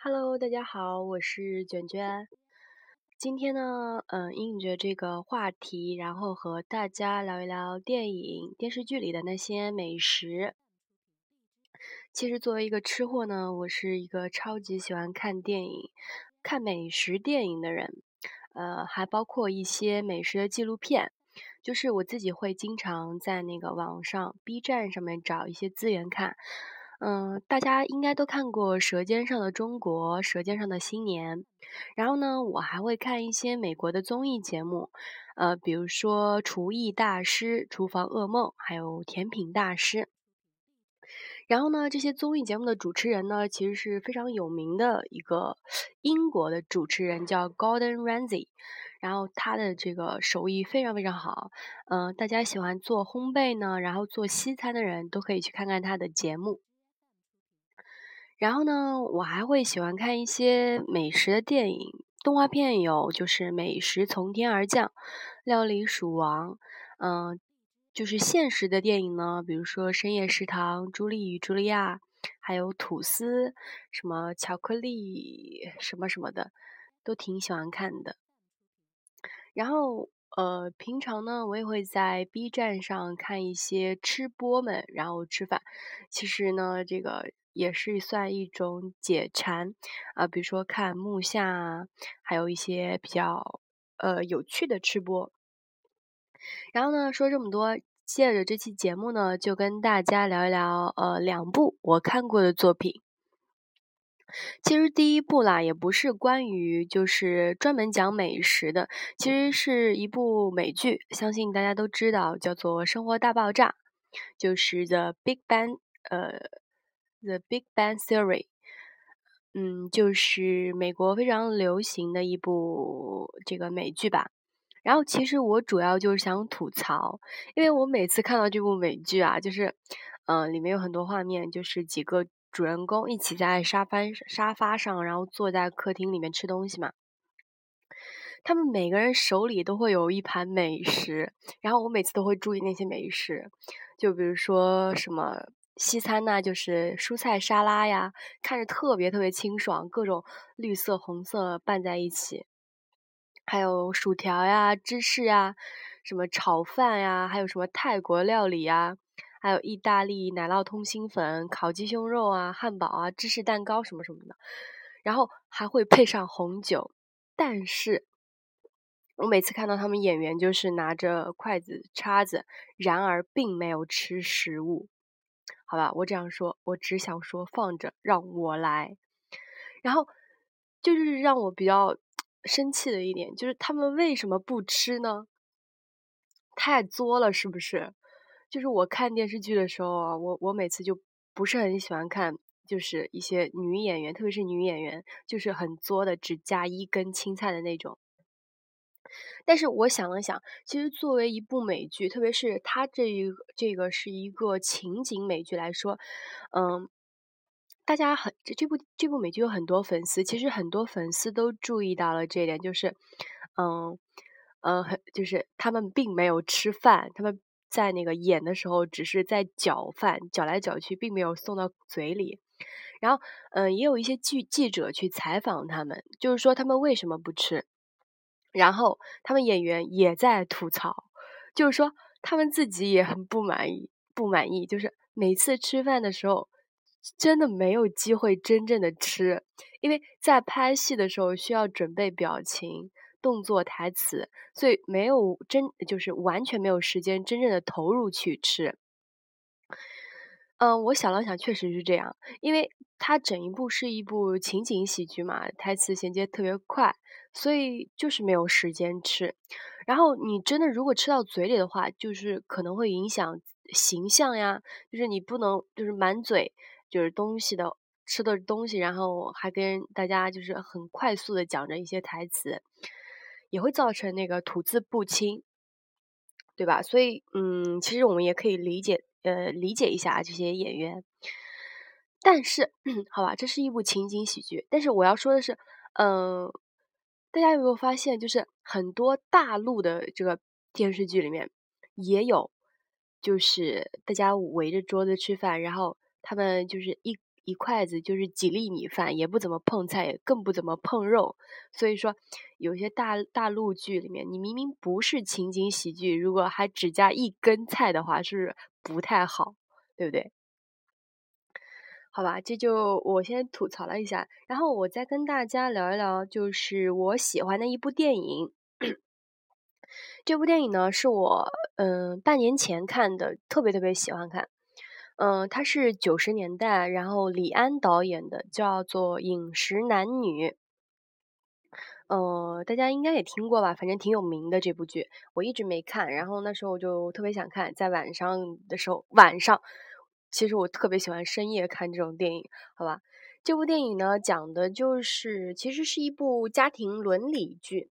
Hello，大家好，我是卷卷。今天呢，嗯，应着这个话题，然后和大家聊一聊电影、电视剧里的那些美食。其实作为一个吃货呢，我是一个超级喜欢看电影、看美食电影的人。呃，还包括一些美食的纪录片，就是我自己会经常在那个网上 B 站上面找一些资源看。嗯，大家应该都看过《舌尖上的中国》《舌尖上的新年》，然后呢，我还会看一些美国的综艺节目，呃，比如说《厨艺大师》《厨房噩梦》，还有《甜品大师》。然后呢，这些综艺节目的主持人呢，其实是非常有名的一个英国的主持人，叫 Gordon Ramsay。然后他的这个手艺非常非常好，嗯，大家喜欢做烘焙呢，然后做西餐的人都可以去看看他的节目。然后呢，我还会喜欢看一些美食的电影、动画片，有就是《美食从天而降》《料理鼠王》，嗯，就是现实的电影呢，比如说《深夜食堂》《朱莉与茱莉亚》，还有《吐司》什么巧克力什么什么的，都挺喜欢看的。然后，呃，平常呢，我也会在 B 站上看一些吃播们，然后吃饭。其实呢，这个。也是算一种解馋啊，比如说看木下，还有一些比较呃有趣的吃播。然后呢，说这么多，借着这期节目呢，就跟大家聊一聊呃两部我看过的作品。其实第一部啦，也不是关于就是专门讲美食的，其实是一部美剧，相信大家都知道，叫做《生活大爆炸》，就是《The Big Bang》呃。The Big Bang Theory，嗯，就是美国非常流行的一部这个美剧吧。然后其实我主要就是想吐槽，因为我每次看到这部美剧啊，就是，嗯，里面有很多画面，就是几个主人公一起在沙发沙发上，然后坐在客厅里面吃东西嘛。他们每个人手里都会有一盘美食，然后我每次都会注意那些美食，就比如说什么。西餐呢，就是蔬菜沙拉呀，看着特别特别清爽，各种绿色、红色拌在一起，还有薯条呀、芝士呀，什么炒饭呀，还有什么泰国料理呀，还有意大利奶酪通心粉、烤鸡胸肉啊、汉堡啊、芝士蛋糕什么什么的，然后还会配上红酒。但是，我每次看到他们演员就是拿着筷子、叉子，然而并没有吃食物。好吧，我这样说，我只想说放着让我来。然后就是让我比较生气的一点，就是他们为什么不吃呢？太作了，是不是？就是我看电视剧的时候啊，我我每次就不是很喜欢看，就是一些女演员，特别是女演员，就是很作的，只加一根青菜的那种。但是我想了想，其实作为一部美剧，特别是它这一这个是一个情景美剧来说，嗯，大家很这这部这部美剧有很多粉丝，其实很多粉丝都注意到了这一点，就是，嗯，呃，很就是他们并没有吃饭，他们在那个演的时候只是在搅饭，搅来搅去，并没有送到嘴里。然后，嗯，也有一些记记者去采访他们，就是说他们为什么不吃。然后他们演员也在吐槽，就是说他们自己也很不满意，不满意，就是每次吃饭的时候，真的没有机会真正的吃，因为在拍戏的时候需要准备表情、动作、台词，所以没有真就是完全没有时间真正的投入去吃。嗯，我想了想，确实是这样，因为它整一部是一部情景喜剧嘛，台词衔接特别快，所以就是没有时间吃。然后你真的如果吃到嘴里的话，就是可能会影响形象呀，就是你不能就是满嘴就是东西的吃的东西，然后还跟大家就是很快速的讲着一些台词，也会造成那个吐字不清，对吧？所以嗯，其实我们也可以理解。呃，理解一下这些演员，但是，好吧，这是一部情景喜剧。但是我要说的是，嗯，大家有没有发现，就是很多大陆的这个电视剧里面也有，就是大家围着桌子吃饭，然后他们就是一一筷子就是几粒米饭，也不怎么碰菜，也更不怎么碰肉。所以说，有些大大陆剧里面，你明明不是情景喜剧，如果还只加一根菜的话，是不太好？对不对？好吧，这就我先吐槽了一下，然后我再跟大家聊一聊，就是我喜欢的一部电影。这部电影呢，是我嗯半年前看的，特别特别喜欢看。嗯，它是九十年代，然后李安导演的，叫做《饮食男女》。呃，大家应该也听过吧？反正挺有名的这部剧，我一直没看。然后那时候我就特别想看，在晚上的时候，晚上。其实我特别喜欢深夜看这种电影，好吧？这部电影呢，讲的就是其实是一部家庭伦理剧。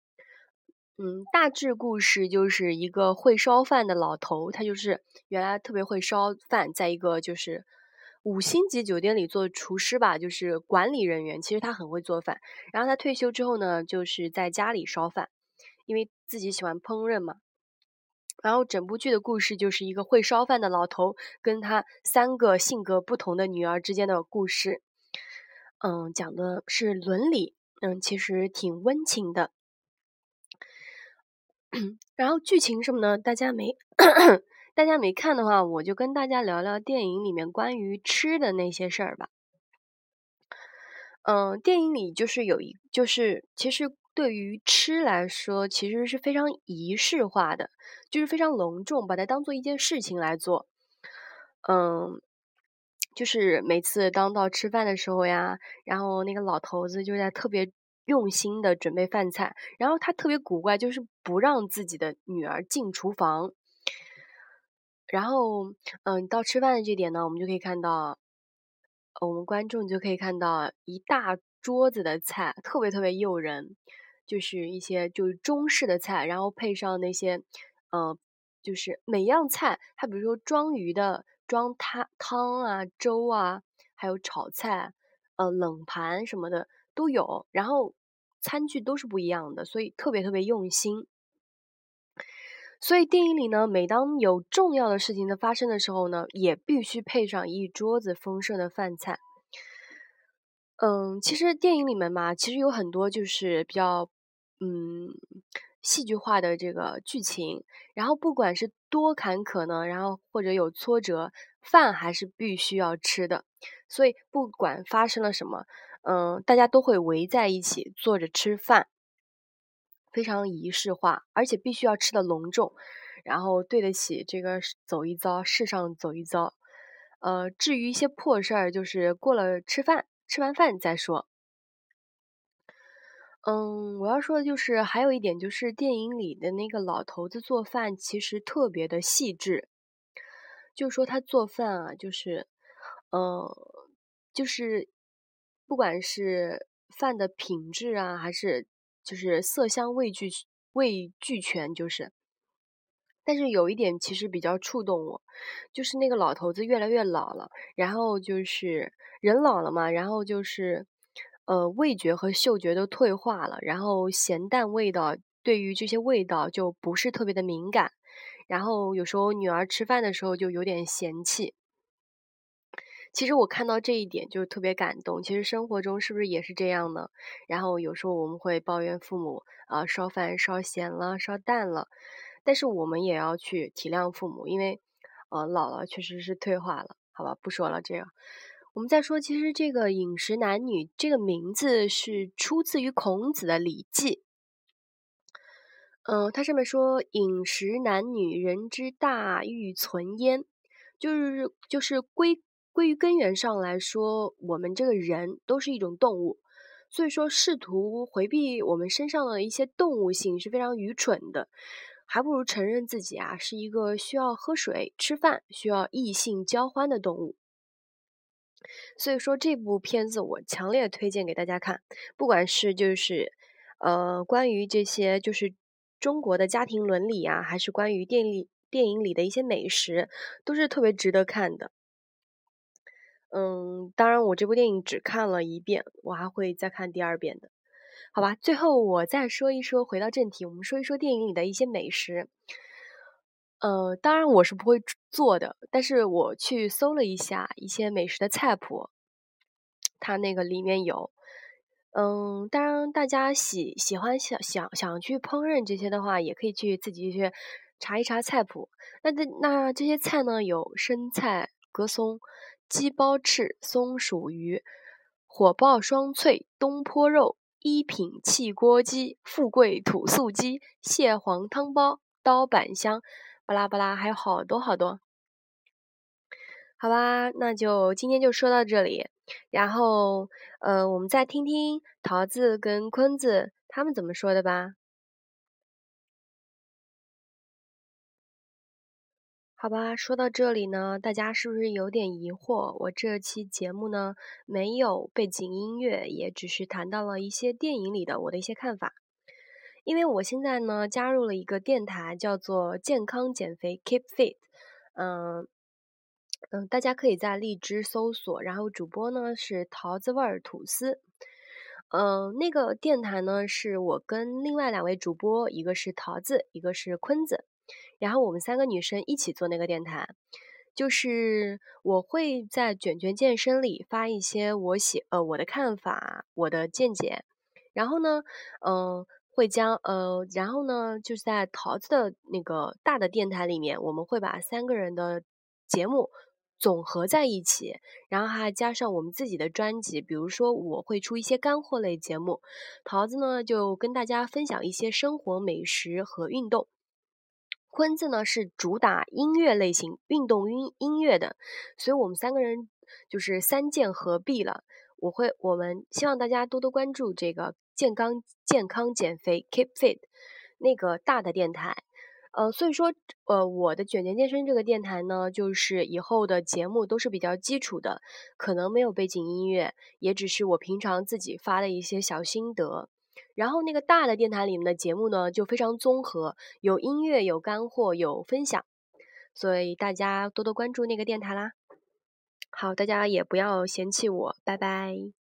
嗯，大致故事就是一个会烧饭的老头，他就是原来特别会烧饭，在一个就是五星级酒店里做厨师吧，就是管理人员。其实他很会做饭。然后他退休之后呢，就是在家里烧饭，因为自己喜欢烹饪嘛。然后整部剧的故事就是一个会烧饭的老头跟他三个性格不同的女儿之间的故事，嗯，讲的是伦理，嗯，其实挺温情的。然后剧情什么呢？大家没 大家没看的话，我就跟大家聊聊电影里面关于吃的那些事儿吧。嗯，电影里就是有一，就是其实。对于吃来说，其实是非常仪式化的，就是非常隆重，把它当做一件事情来做。嗯，就是每次当到吃饭的时候呀，然后那个老头子就在特别用心的准备饭菜，然后他特别古怪，就是不让自己的女儿进厨房。然后，嗯，到吃饭的这点呢，我们就可以看到，我们观众就可以看到一大桌子的菜，特别特别诱人。就是一些就是中式的菜，然后配上那些，呃，就是每样菜，它比如说装鱼的、装汤汤啊、粥啊，还有炒菜，呃，冷盘什么的都有，然后餐具都是不一样的，所以特别特别用心。所以电影里呢，每当有重要的事情的发生的时候呢，也必须配上一桌子丰盛的饭菜。嗯，其实电影里面嘛，其实有很多就是比较。嗯，戏剧化的这个剧情，然后不管是多坎坷呢，然后或者有挫折，饭还是必须要吃的。所以不管发生了什么，嗯，大家都会围在一起坐着吃饭，非常仪式化，而且必须要吃的隆重，然后对得起这个走一遭，世上走一遭。呃，至于一些破事儿，就是过了吃饭，吃完饭再说。嗯，我要说的就是，还有一点就是电影里的那个老头子做饭其实特别的细致，就说他做饭啊，就是，呃，就是不管是饭的品质啊，还是就是色香味俱味俱全，就是。但是有一点其实比较触动我，就是那个老头子越来越老了，然后就是人老了嘛，然后就是。呃，味觉和嗅觉都退化了，然后咸淡味道对于这些味道就不是特别的敏感，然后有时候女儿吃饭的时候就有点嫌弃。其实我看到这一点就特别感动。其实生活中是不是也是这样呢？然后有时候我们会抱怨父母啊烧饭烧咸了、烧淡了，但是我们也要去体谅父母，因为呃老了确实是退化了。好吧，不说了这样。我们再说，其实这个饮食男女这个名字是出自于孔子的《礼记》。嗯，它上面说：“饮食男女，人之大欲存焉。”就是就是归归于根源上来说，我们这个人都是一种动物，所以说试图回避我们身上的一些动物性是非常愚蠢的，还不如承认自己啊是一个需要喝水、吃饭、需要异性交欢的动物。所以说这部片子我强烈推荐给大家看，不管是就是，呃，关于这些就是中国的家庭伦理啊，还是关于电影电影里的一些美食，都是特别值得看的。嗯，当然我这部电影只看了一遍，我还会再看第二遍的，好吧？最后我再说一说，回到正题，我们说一说电影里的一些美食。呃，当然我是不会做的，但是我去搜了一下一些美食的菜谱，它那个里面有。嗯，当然大家喜喜欢想想想去烹饪这些的话，也可以去自己去查一查菜谱。那这那这些菜呢，有生菜、葛松、鸡包翅、松鼠鱼、火爆双脆、东坡肉、一品汽锅鸡、富贵土素鸡、蟹黄汤包、刀板香，巴拉巴拉，还有好多好多。好吧，那就今天就说到这里，然后，呃，我们再听听桃子跟坤子他们怎么说的吧。好吧，说到这里呢，大家是不是有点疑惑？我这期节目呢，没有背景音乐，也只是谈到了一些电影里的我的一些看法。因为我现在呢，加入了一个电台，叫做健康减肥 Keep Fit，嗯。嗯，大家可以在荔枝搜索，然后主播呢是桃子味儿吐司。嗯，那个电台呢是我跟另外两位主播，一个是桃子，一个是坤子，然后我们三个女生一起做那个电台。就是我会在卷卷健身里发一些我写呃我的看法、我的见解，然后呢，嗯，会将呃，然后呢，就是在桃子的那个大的电台里面，我们会把三个人的节目。总合在一起，然后还加上我们自己的专辑，比如说我会出一些干货类节目，桃子呢就跟大家分享一些生活美食和运动，坤子呢是主打音乐类型运动音音乐的，所以我们三个人就是三剑合璧了。我会我们希望大家多多关注这个健康健康减肥 Keep Fit 那个大的电台。呃，所以说，呃，我的卷卷健身这个电台呢，就是以后的节目都是比较基础的，可能没有背景音乐，也只是我平常自己发的一些小心得。然后那个大的电台里面的节目呢，就非常综合，有音乐，有干货，有分享，所以大家多多关注那个电台啦。好，大家也不要嫌弃我，拜拜。